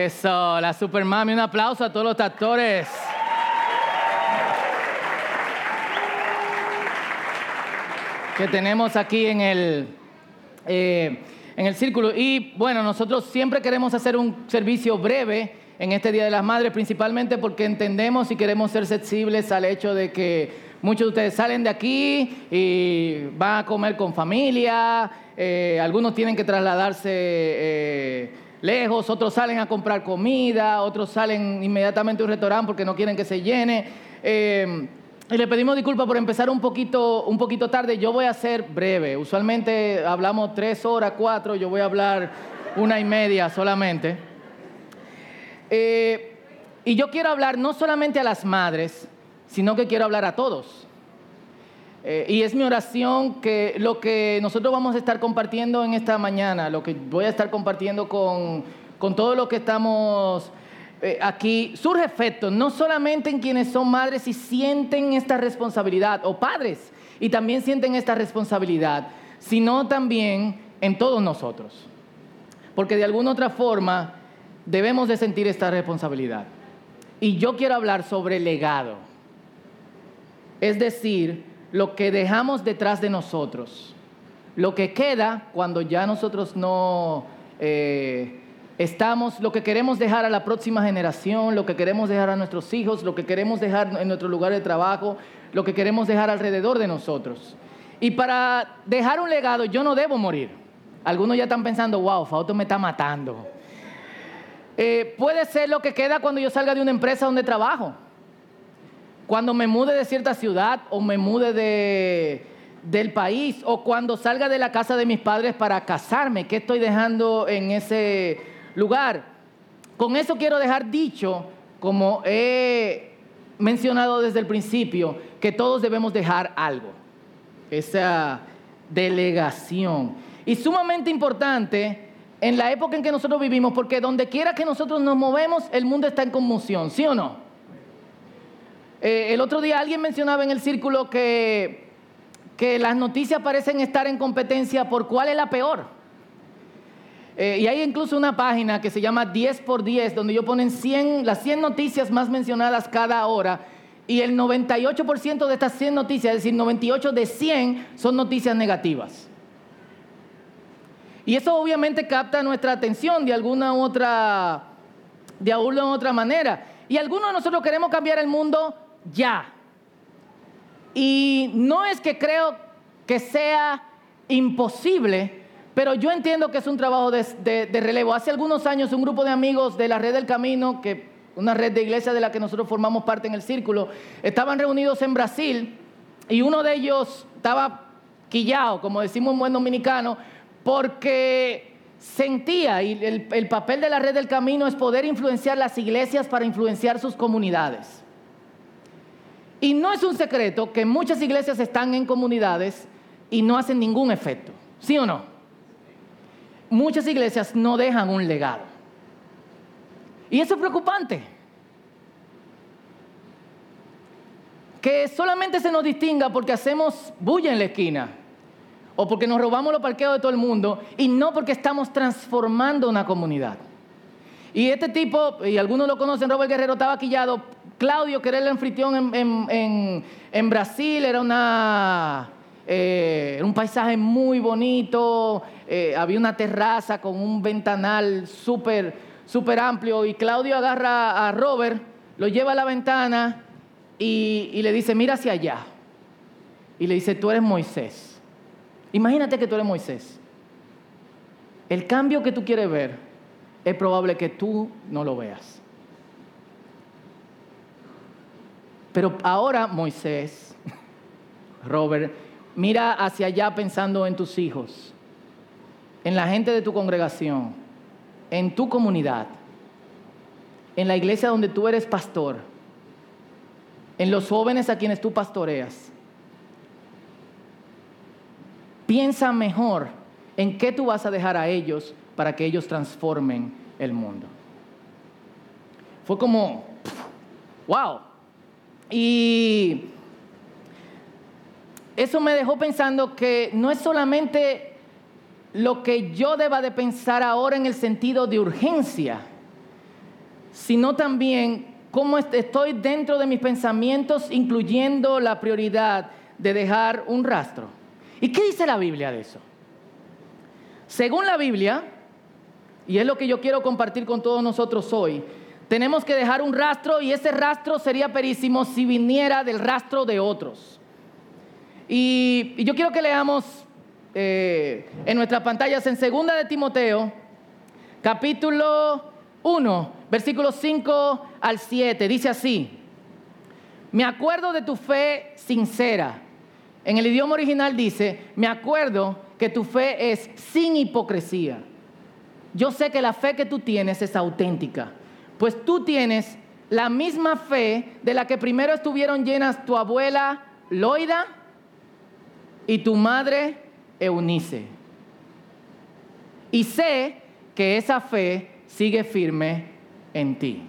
Eso, la Supermami. Un aplauso a todos los actores. Que tenemos aquí en el, eh, en el círculo. Y bueno, nosotros siempre queremos hacer un servicio breve en este Día de las Madres, principalmente porque entendemos y queremos ser sensibles al hecho de que muchos de ustedes salen de aquí y van a comer con familia, eh, algunos tienen que trasladarse eh, lejos, otros salen a comprar comida, otros salen inmediatamente a un restaurante porque no quieren que se llene. Eh, y le pedimos disculpas por empezar un poquito, un poquito tarde. Yo voy a ser breve. Usualmente hablamos tres horas, cuatro. Yo voy a hablar una y media solamente. y yo quiero hablar no solamente a las madres, sino que quiero hablar a todos. Eh, y es mi oración que lo que nosotros vamos a estar compartiendo en esta mañana, lo que voy a estar compartiendo con, con todo lo que estamos eh, aquí, surge efecto no solamente en quienes son madres y sienten esta responsabilidad, o padres, y también sienten esta responsabilidad, sino también en todos nosotros. Porque de alguna otra forma debemos de sentir esta responsabilidad. Y yo quiero hablar sobre legado. Es decir, lo que dejamos detrás de nosotros, lo que queda cuando ya nosotros no eh, estamos, lo que queremos dejar a la próxima generación, lo que queremos dejar a nuestros hijos, lo que queremos dejar en nuestro lugar de trabajo, lo que queremos dejar alrededor de nosotros. Y para dejar un legado yo no debo morir. Algunos ya están pensando, wow, Fausto me está matando. Eh, puede ser lo que queda cuando yo salga de una empresa donde trabajo cuando me mude de cierta ciudad o me mude de, del país o cuando salga de la casa de mis padres para casarme, ¿qué estoy dejando en ese lugar? Con eso quiero dejar dicho, como he mencionado desde el principio, que todos debemos dejar algo, esa delegación. Y sumamente importante en la época en que nosotros vivimos, porque donde quiera que nosotros nos movemos, el mundo está en conmoción, ¿sí o no? Eh, el otro día alguien mencionaba en el círculo que, que las noticias parecen estar en competencia por cuál es la peor. Eh, y hay incluso una página que se llama 10 por 10, donde ellos ponen 100, las 100 noticias más mencionadas cada hora. Y el 98% de estas 100 noticias, es decir, 98 de 100, son noticias negativas. Y eso obviamente capta nuestra atención de alguna u otra, de alguna u otra manera. Y algunos de nosotros queremos cambiar el mundo ya. Y no es que creo que sea imposible, pero yo entiendo que es un trabajo de, relevo. Hace algunos años un grupo de amigos de la Red del Camino, que una red de iglesia de la que nosotros formamos parte en el círculo, estaban reunidos en Brasil y uno de ellos estaba quillado, como decimos en buen dominicano, porque sentía, y el papel de la Red del Camino es poder influenciar las iglesias para influenciar sus comunidades. Y no es un secreto que muchas iglesias están en comunidades y no hacen ningún efecto. ¿Sí o no? Muchas iglesias no dejan un legado. Y eso es preocupante. Que solamente se nos distinga porque hacemos bulla en la esquina o porque nos robamos los parqueos de todo el mundo y no porque estamos transformando una comunidad. Y este tipo, y algunos lo conocen, Robert Guerrero estaba quillado Claudio, que era el anfitrión en, Brasil, era una, eh, un paisaje muy bonito, eh, había una terraza con un ventanal súper super amplio y Claudio agarra a Robert, lo lleva a la ventana y, y le dice, mira hacia allá. Y le dice, tú eres Moisés. Imagínate que tú eres Moisés. El cambio que tú quieres ver es probable que tú no lo veas. Pero ahora Moisés, Robert, mira hacia allá pensando en tus hijos, en la gente de tu congregación, en tu comunidad, en la iglesia donde tú eres pastor, en los jóvenes a quienes tú pastoreas. Piensa mejor en qué tú vas a dejar a ellos para que ellos transformen el mundo. Fue como, wow, y eso me dejó pensando que no es solamente lo que yo deba de pensar ahora en el sentido de urgencia, sino también cómo estoy dentro de mis pensamientos, incluyendo la prioridad de dejar un rastro. ¿Y qué dice la Biblia de eso? Según la Biblia, y es lo que yo quiero compartir con todos nosotros hoy, tenemos que dejar un rastro y ese rastro sería perísimo si viniera del rastro de otros. Y, yo quiero que leamos eh, en nuestras pantallas en segunda de Timoteo, capítulo 1, versículos 5 al 7. Dice así, me acuerdo de tu fe sincera. En el idioma original dice, me acuerdo que tu fe es sin hipocresía. Yo sé que la fe que tú tienes es auténtica pues tú tienes la misma fe de la que primero estuvieron llenas tu abuela Loida y tu madre Eunice. Y sé que esa fe sigue firme en ti.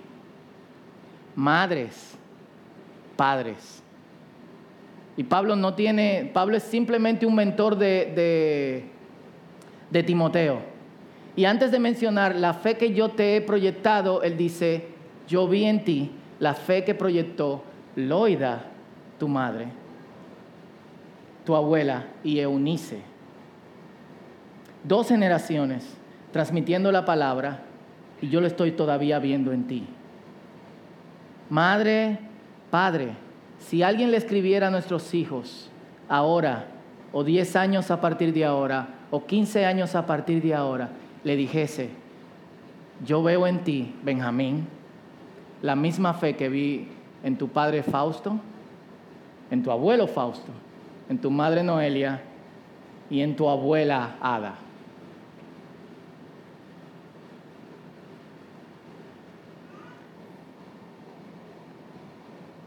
Madres, padres. Y Pablo no tiene, Pablo es simplemente un mentor de, de, de Timoteo. Y antes de mencionar la fe que yo te he proyectado, él dice, yo vi en ti la fe que proyectó Loida, tu madre, tu abuela y Eunice. Dos generaciones transmitiendo la palabra y yo lo estoy todavía viendo en ti. Madre, padre, si alguien le escribiera a nuestros hijos ahora, o 10 años a partir de ahora, o 15 años a partir de ahora, le dijese, yo veo en ti, Benjamín, la misma fe que vi en tu padre Fausto, en tu abuelo Fausto, en tu madre Noelia y en tu abuela Ada.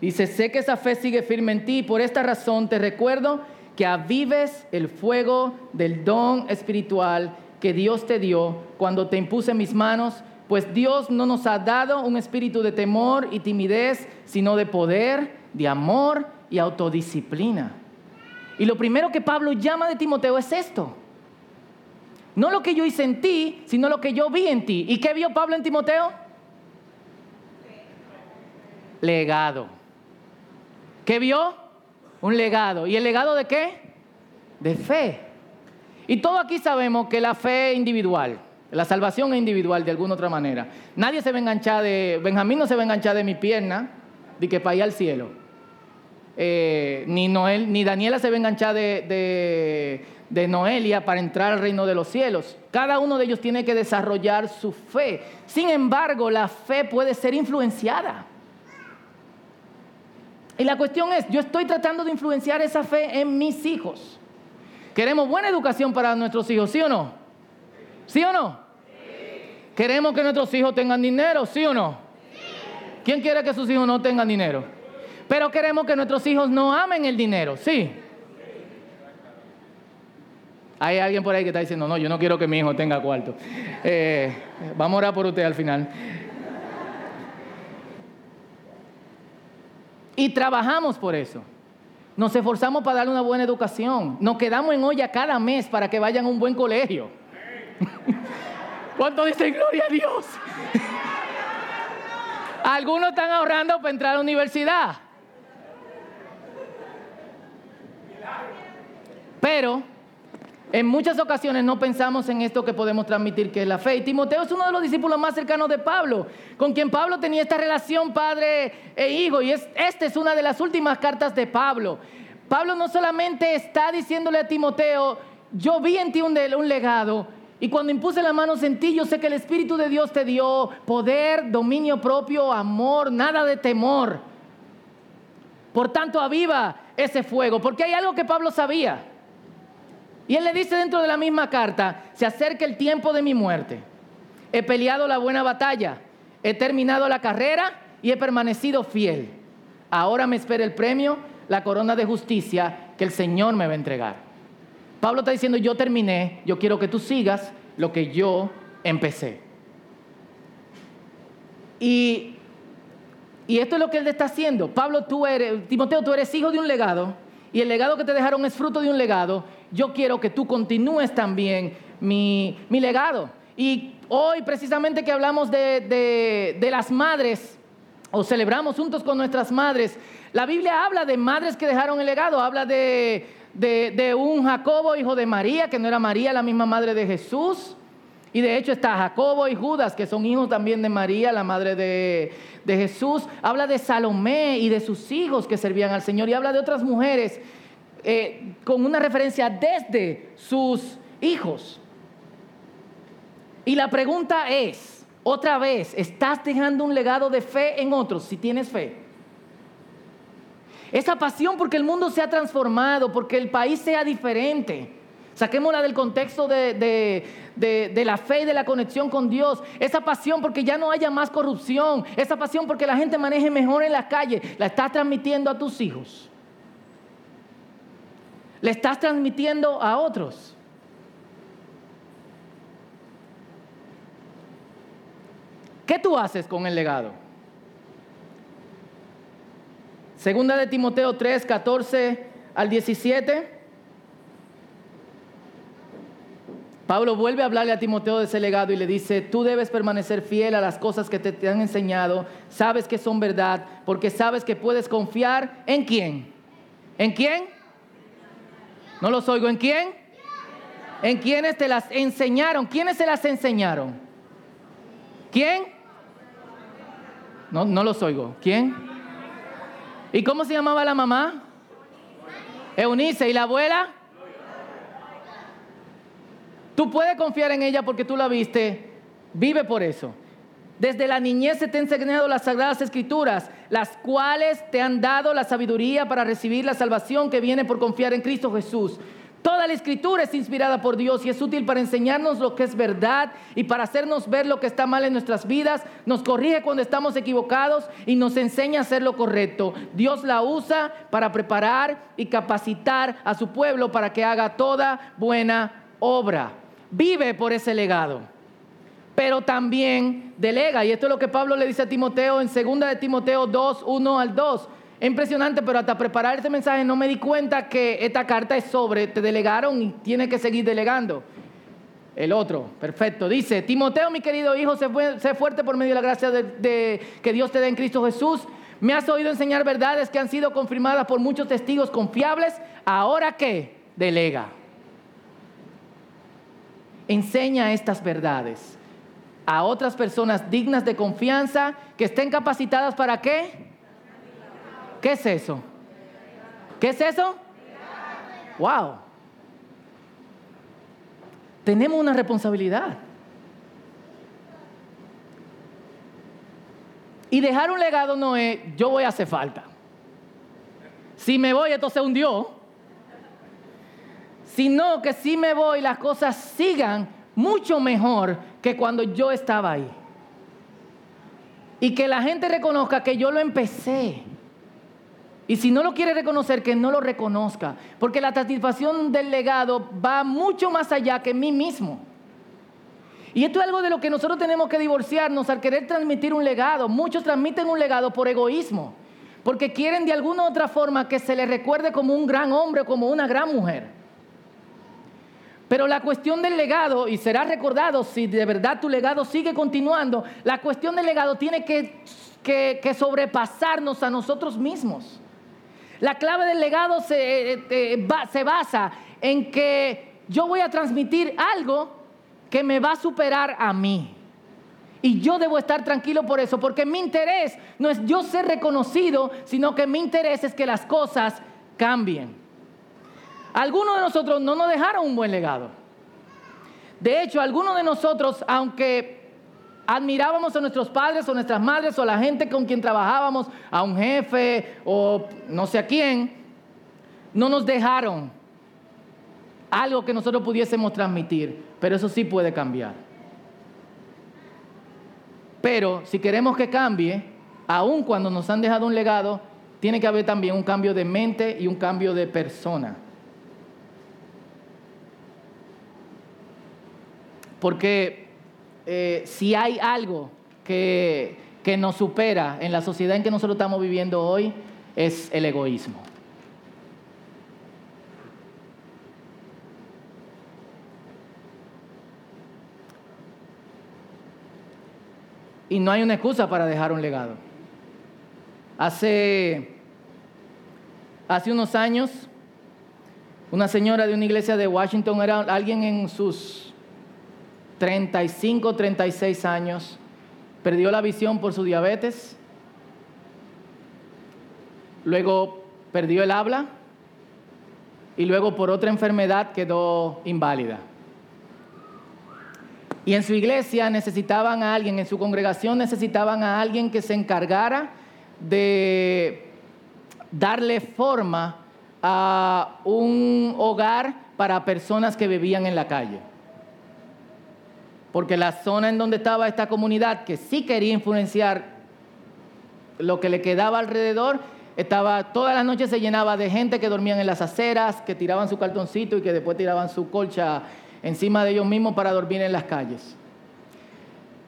Dice, sé que esa fe sigue firme en ti y por esta razón te recuerdo que avives el fuego del don espiritual que Dios te dio cuando te impuse mis manos, pues Dios no nos ha dado un espíritu de temor y timidez, sino de poder, de amor y autodisciplina. Y lo primero que Pablo llama de Timoteo es esto. No lo que yo hice en ti, sino lo que yo vi en ti. ¿Y qué vio Pablo en Timoteo? Legado. ¿Qué vio? Un legado. ¿Y el legado de qué? De fe. Y todo aquí sabemos que la fe es individual, la salvación es individual de alguna otra manera. Nadie se va a enganchar de, Benjamín no se va a enganchar de mi pierna, de que para ir al cielo. Eh, ni, Noel, ni Daniela se va a enganchar de Noelia para entrar al reino de los cielos. Cada uno de ellos tiene que desarrollar su fe. Sin embargo, la fe puede ser influenciada. Y la cuestión es, yo estoy tratando de influenciar esa fe en mis hijos. Queremos buena educación para nuestros hijos, ¿sí o no? ¿Sí o no? Queremos que nuestros hijos tengan dinero, ¿sí o no? ¿Quién quiere que sus hijos no tengan dinero? Pero queremos que nuestros hijos no amen el dinero, ¿sí? Hay alguien por ahí que está diciendo, no, yo no quiero que mi hijo tenga cuarto. Eh, vamos a orar por usted al final. Y trabajamos por eso. Nos esforzamos para darle una buena educación. Nos quedamos en olla cada mes para que vayan a un buen colegio. ¿Cuánto dicen gloria a Dios? Algunos están ahorrando para entrar a la universidad. Pero en muchas ocasiones no pensamos en esto que podemos transmitir, que es la fe. Y Timoteo es uno de los discípulos más cercanos de Pablo, con quien Pablo tenía esta relación padre e hijo. Y es, esta es una de las últimas cartas de Pablo. Pablo no solamente está diciéndole a Timoteo, yo vi en ti un, un legado, y cuando impuse las manos en ti, yo sé que el Espíritu de Dios te dio poder, dominio propio, amor, nada de temor. Por tanto, aviva ese fuego, porque hay algo que Pablo sabía. Y él le dice dentro de la misma carta, se acerca el tiempo de mi muerte. He peleado la buena batalla, he terminado la carrera y he permanecido fiel. Ahora me espera el premio, la corona de justicia que el Señor me va a entregar. Pablo está diciendo, yo terminé, yo quiero que tú sigas lo que yo empecé. Y, y esto es lo que él está haciendo. Pablo, tú eres, Timoteo, tú eres hijo de un legado y el legado que te dejaron es fruto de un legado yo quiero que tú continúes también mi, legado. Y hoy precisamente que hablamos de, de las madres, o celebramos juntos con nuestras madres, la Biblia habla de madres que dejaron el legado, habla de, de, un Jacobo, hijo de María, que no era María la misma madre de Jesús. Y de hecho está Jacobo y Judas, que son hijos también de María, la madre de, de, Jesús. Habla de Salomé y de sus hijos que servían al Señor. Y habla de otras mujeres eh, con una referencia desde sus hijos. Y la pregunta es, otra vez, ¿estás dejando un legado de fe en otros si tienes fe? Esa pasión porque el mundo se ha transformado, porque el país sea diferente. Saquémosla del contexto de, la fe y de la conexión con Dios. Esa pasión porque ya no haya más corrupción. Esa pasión porque la gente maneje mejor en la calle. La estás transmitiendo a tus hijos. Le estás transmitiendo a otros. ¿Qué tú haces con el legado? Segunda de Timoteo 3, 14 al 17. Pablo vuelve a hablarle a Timoteo de ese legado y le dice, tú debes permanecer fiel a las cosas que te, te, han enseñado, sabes que son verdad, porque sabes que puedes confiar en quién. ¿En quién? No los oigo, ¿en quién? ¿En quiénes te las enseñaron? ¿Quiénes se las enseñaron? ¿Quién? No, no los oigo. ¿Quién? ¿Y cómo se llamaba la mamá? Eunice. ¿Y la abuela? Tú puedes confiar en ella porque tú la viste. Vive por eso. Desde la niñez se te han enseñado las sagradas escrituras, las cuales te han dado la sabiduría para recibir la salvación que viene por confiar en Cristo Jesús. Toda la escritura es inspirada por Dios y es útil para enseñarnos lo que es verdad y para hacernos ver lo que está mal en nuestras vidas. Nos corrige cuando estamos equivocados y nos enseña a hacer lo correcto. Dios la usa para preparar y capacitar a su pueblo para que haga toda buena obra. Vive por ese legado. Pero también delega. Y esto es lo que Pablo le dice a Timoteo en 2 de Timoteo 2, 1 al 2 es impresionante, pero hasta preparar este mensaje no me di cuenta que esta carta es sobre, te delegaron y tienes que seguir delegando. El otro, perfecto. Dice, Timoteo, mi querido hijo, sé, fuerte por medio de la gracia de, que Dios te da en Cristo Jesús. Me has oído enseñar verdades que han sido confirmadas por muchos testigos confiables. Ahora qué? Delega. Enseña estas verdades a otras personas dignas de confianza que estén capacitadas para qué? ¿Qué es eso? ¿Qué es eso? Wow. Tenemos una responsabilidad. Y dejar un legado no es, yo voy a hacer falta. Si me voy, esto se hundió. Sino que si me voy, las cosas sigan mucho mejor que cuando yo estaba ahí. Y que la gente reconozca que yo lo empecé. Y si no lo quiere reconocer, que no lo reconozca. Porque la satisfacción del legado va mucho más allá que mí mismo. Y esto es algo de lo que nosotros tenemos que divorciarnos al querer transmitir un legado. Muchos transmiten un legado por egoísmo. Porque quieren de alguna u otra forma que se les recuerde como un gran hombre o como una gran mujer. Pero la cuestión del legado, y será recordado si de verdad tu legado sigue continuando, la cuestión del legado tiene que, que sobrepasarnos a nosotros mismos. La clave del legado se, eh, se basa en que yo voy a transmitir algo que me va a superar a mí. Y yo debo estar tranquilo por eso, porque mi interés no es yo ser reconocido, sino que mi interés es que las cosas cambien. Algunos de nosotros no nos dejaron un buen legado. De hecho, algunos de nosotros, aunque admirábamos a nuestros padres o nuestras madres o a la gente con quien trabajábamos, a un jefe o no sé a quién, no nos dejaron algo que nosotros pudiésemos transmitir, pero eso sí puede cambiar. Pero si queremos que cambie, aun cuando nos han dejado un legado, tiene que haber también un cambio de mente y un cambio de persona. Porque eh, si hay algo que, que nos supera en la sociedad en que nosotros estamos viviendo hoy, es el egoísmo. y no hay una excusa para dejar un legado. Hace, hace unos años, una señora de una iglesia de Washington era alguien en sus 35, 36 años, perdió la visión por su diabetes, luego perdió el habla y luego por otra enfermedad quedó inválida. Y en su iglesia necesitaban a alguien, en su congregación necesitaban a alguien que se encargara de darle forma a un hogar para personas que vivían en la calle. Porque la zona en donde estaba esta comunidad, que sí quería influenciar lo que le quedaba alrededor, estaba todas las noches se llenaba de gente que dormían en las aceras, que tiraban su cartoncito y que después tiraban su colcha encima de ellos mismos para dormir en las calles.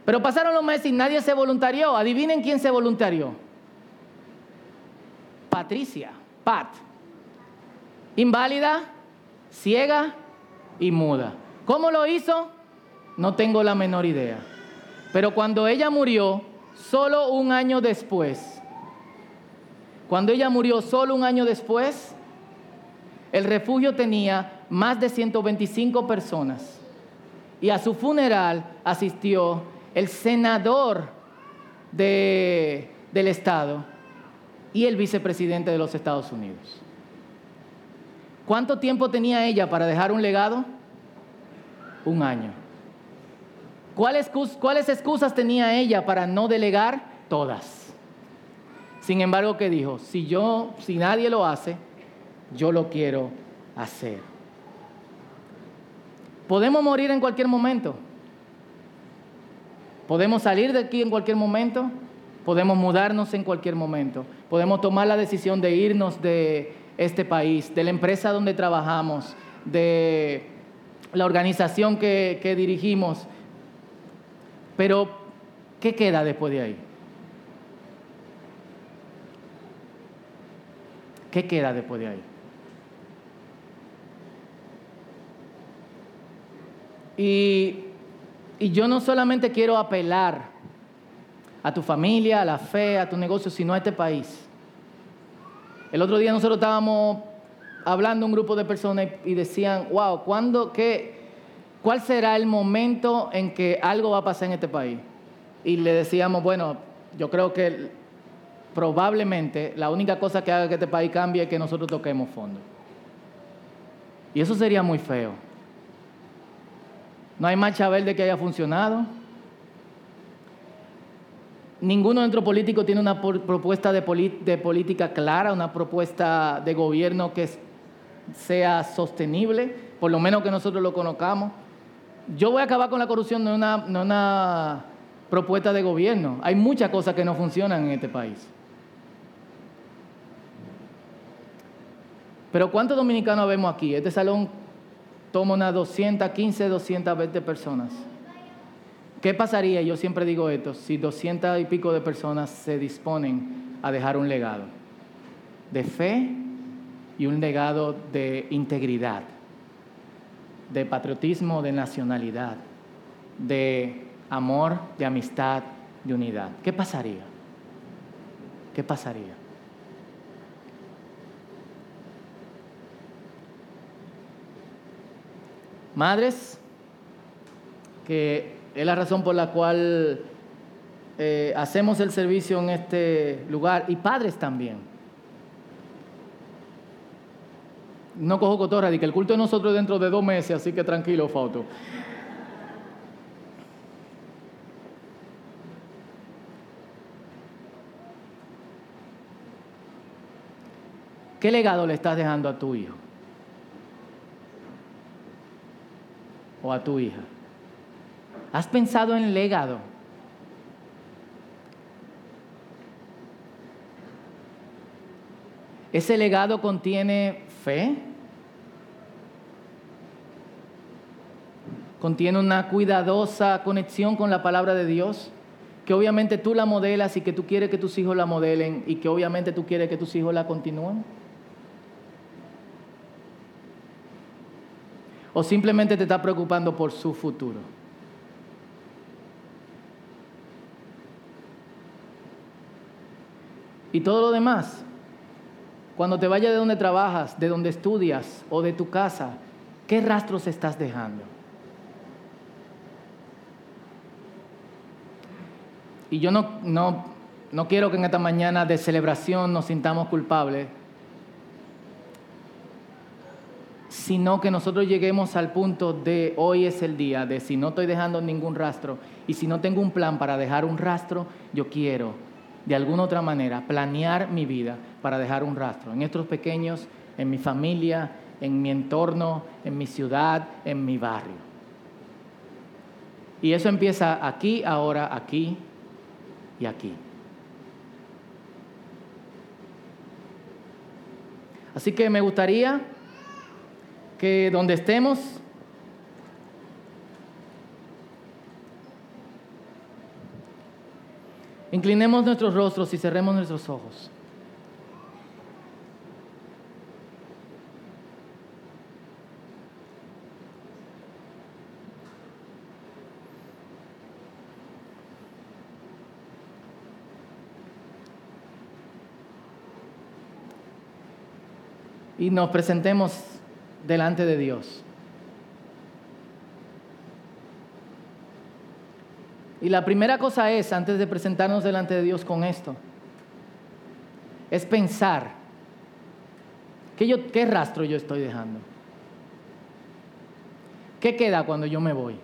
Pero pasaron los meses y nadie se voluntarió. Adivinen quién se voluntarió. Patricia, Pat. Inválida, ciega y muda. ¿Cómo lo hizo? No tengo la menor idea. Pero cuando ella murió, solo un año después, cuando ella murió solo un año después, el refugio tenía más de 125 personas. Y a su funeral asistió el senador del Estado y el vicepresidente de los Estados Unidos. ¿Cuánto tiempo tenía ella para dejar un legado? Un año. ¿Cuáles, ¿Cuáles excusas tenía ella para no delegar? Todas. Sin embargo, ¿qué dijo? Si yo, si nadie lo hace, yo lo quiero hacer. Podemos morir en cualquier momento. Podemos salir de aquí en cualquier momento. Podemos mudarnos en cualquier momento. Podemos tomar la decisión de irnos de este país, de la empresa donde trabajamos, de la organización que, que dirigimos. Pero, ¿qué queda después de ahí? ¿Qué queda después de ahí? Y, yo no solamente quiero apelar a tu familia, a la fe, a tu negocio, sino a este país. El otro día nosotros estábamos hablando un grupo de personas y decían, wow, ¿cuándo, qué, ¿cuál será el momento en que algo va a pasar en este país? Y le decíamos, bueno, yo creo que probablemente la única cosa que haga que este país cambie es que nosotros toquemos fondo. Y eso sería muy feo. No hay marcha verde que haya funcionado. Ninguno dentro político tiene una propuesta de, de, política clara, una propuesta de gobierno que sea sostenible, por lo menos que nosotros lo conozcamos. Yo voy a acabar con la corrupción, no una, no una propuesta de gobierno. Hay muchas cosas que no funcionan en este país. Pero ¿cuántos dominicanos vemos aquí? Este salón toma unas 215, 220 personas. ¿Qué pasaría? Yo siempre digo esto, si 200 y pico de personas se disponen a dejar un legado de fe y un legado de integridad, de patriotismo, de nacionalidad, de amor, de amistad, de unidad. ¿Qué pasaría? ¿Qué pasaría? Madres, que es la razón por la cual eh, hacemos el servicio en este lugar, y padres también. No cojo cotorra, di que el culto de nosotros dentro de dos meses, así que tranquilo, Fauto. ¿Qué legado le estás dejando a tu hijo? o a tu hija? ¿Has pensado en legado? ¿Ese legado contiene fe contiene una cuidadosa conexión con la palabra de Dios, que obviamente tú la modelas y que tú quieres que tus hijos la modelen y que obviamente tú quieres que tus hijos la continúen. O simplemente te está preocupando por su futuro. Y todo lo demás, cuando te vayas de donde trabajas, de donde estudias o de tu casa, ¿qué rastros estás dejando? Y yo no, no, no quiero que en esta mañana de celebración nos sintamos culpables, sino que nosotros lleguemos al punto de hoy es el día, de si no estoy dejando ningún rastro y si no tengo un plan para dejar un rastro, yo quiero de alguna otra manera planear mi vida para dejar un rastro en estos pequeños, en mi familia, en mi entorno, en mi ciudad, en mi barrio. Y eso empieza aquí, ahora, aquí y aquí. Así que me gustaría que donde estemos, inclinemos nuestros rostros y cerremos nuestros ojos. Y nos presentemos delante de Dios. Y la primera cosa es, antes de presentarnos delante de Dios con esto, es pensar, ¿qué, yo, qué rastro yo estoy dejando? ¿Qué queda cuando yo me voy?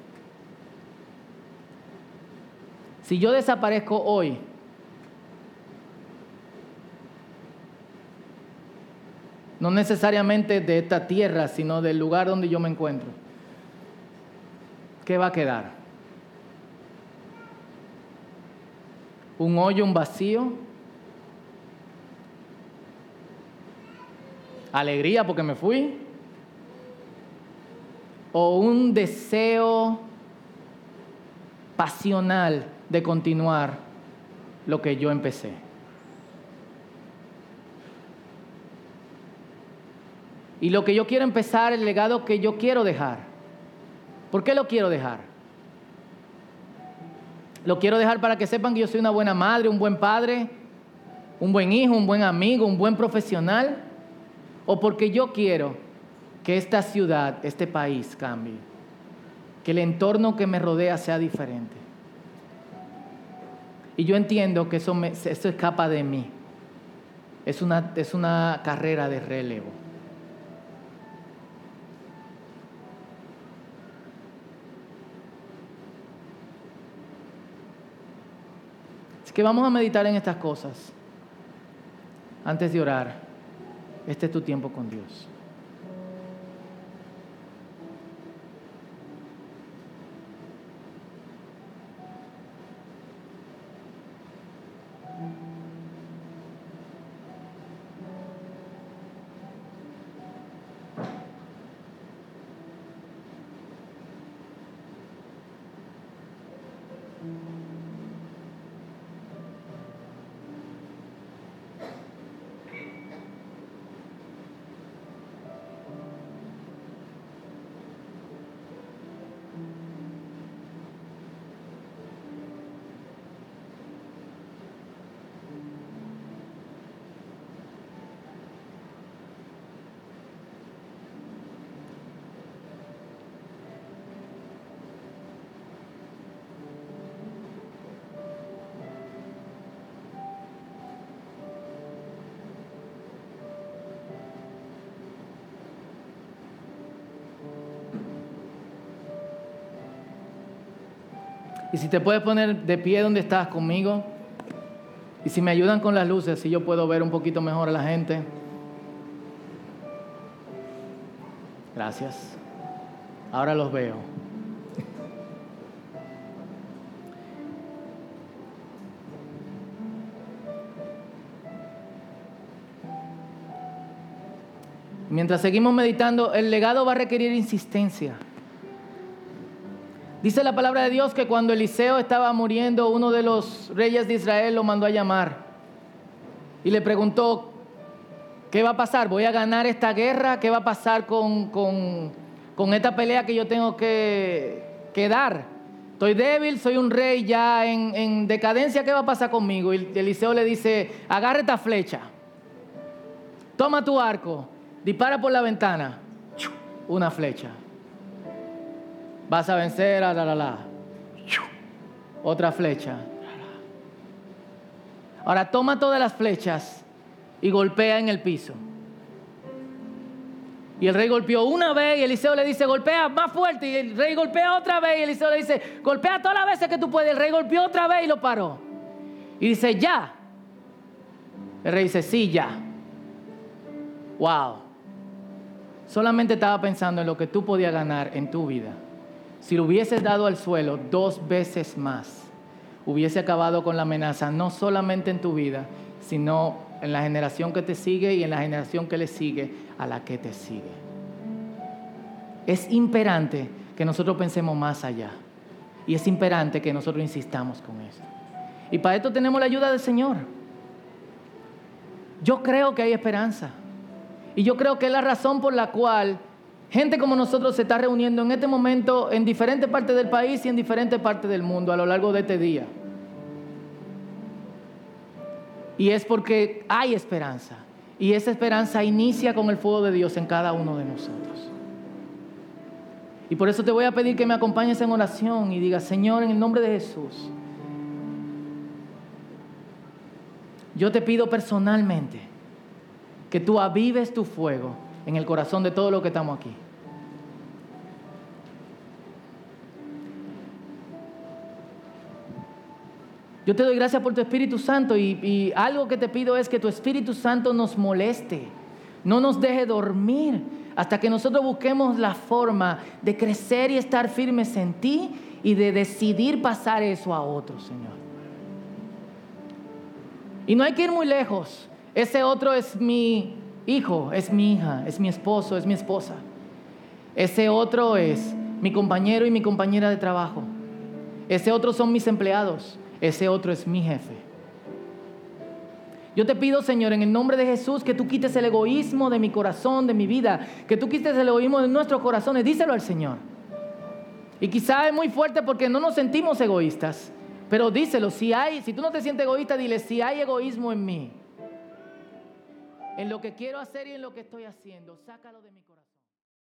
Si yo desaparezco hoy, no necesariamente de esta tierra, sino del lugar donde yo me encuentro. ¿Qué va a quedar? ¿Un hoyo, un vacío? ¿Alegría porque me fui? ¿O un deseo pasional de continuar lo que yo empecé? Y lo que yo quiero empezar, el legado que yo quiero dejar. ¿Por qué lo quiero dejar? Lo quiero dejar para que sepan que yo soy una buena madre, un buen padre, un buen hijo, un buen amigo, un buen profesional. O porque yo quiero que esta ciudad, este país cambie. Que el entorno que me rodea sea diferente. Y yo entiendo que eso, escapa de mí. Es una, es una carrera de relevo. Que vamos a meditar en estas cosas antes de orar. Este es tu tiempo con Dios. Y si te puedes poner de pie donde estás conmigo. Y si me ayudan con las luces, si yo puedo ver un poquito mejor a la gente. Gracias. Ahora los veo. Mientras seguimos meditando, el legado va a requerir insistencia. Dice la palabra de Dios que cuando Eliseo estaba muriendo, uno de los reyes de Israel lo mandó a llamar y le preguntó, ¿qué va a pasar? ¿Voy a ganar esta guerra? ¿Qué va a pasar con, esta pelea que yo tengo que, que dar? estoy débil, soy un rey ya en, en decadencia, ¿qué va a pasar conmigo? Y Eliseo le dice, agarre esta flecha, toma tu arco, dispara por la ventana, una flecha. Vas a vencer a la la la. Otra flecha. Ahora toma todas las flechas y golpea en el piso. Y el rey golpeó una vez y Eliseo le dice, golpea más fuerte. Y el rey golpea otra vez y Eliseo le dice, golpea todas las veces que tú puedes. El rey golpeó otra vez y lo paró. Y dice, ya. El rey dice, sí, ya. Wow. Solamente estaba pensando en lo que tú podías ganar en tu vida. Si lo hubieses dado al suelo dos veces más, hubiese acabado con la amenaza, no solamente en tu vida, sino en la generación que te sigue y en la generación que le sigue a la que te sigue. Es imperante que nosotros pensemos más allá. Y es imperante que nosotros insistamos con eso. Y para esto tenemos la ayuda del Señor. Yo creo que hay esperanza. Y yo creo que es la razón por la cual gente como nosotros se está reuniendo en este momento en diferentes partes del país y en diferentes partes del mundo a lo largo de este día. Y es porque hay esperanza. Y esa esperanza inicia con el fuego de Dios en cada uno de nosotros. Y por eso te voy a pedir que me acompañes en oración y digas, Señor, en el nombre de Jesús, yo te pido personalmente que tú avives tu fuego en el corazón de todos los que estamos aquí. Yo te doy gracias por tu Espíritu Santo y, algo que te pido es que tu Espíritu Santo nos moleste, no nos deje dormir hasta que nosotros busquemos la forma de crecer y estar firmes en ti y de decidir pasar eso a otros, Señor. Y no hay que ir muy lejos. Ese otro es mi hijo, es mi hija, es mi esposo, es mi esposa. Ese otro es mi compañero y mi compañera de trabajo. Ese otro son mis empleados ese otro es mi jefe. Yo te pido, Señor, en el nombre de Jesús, que tú quites el egoísmo de mi corazón, de mi vida, que tú quites el egoísmo de nuestros corazones. Díselo al Señor. Y quizá es muy fuerte porque no nos sentimos egoístas, pero díselo, si hay, si tú no te sientes egoísta, dile, si hay egoísmo en mí, en lo que quiero hacer y en lo que estoy haciendo, sácalo de mi corazón.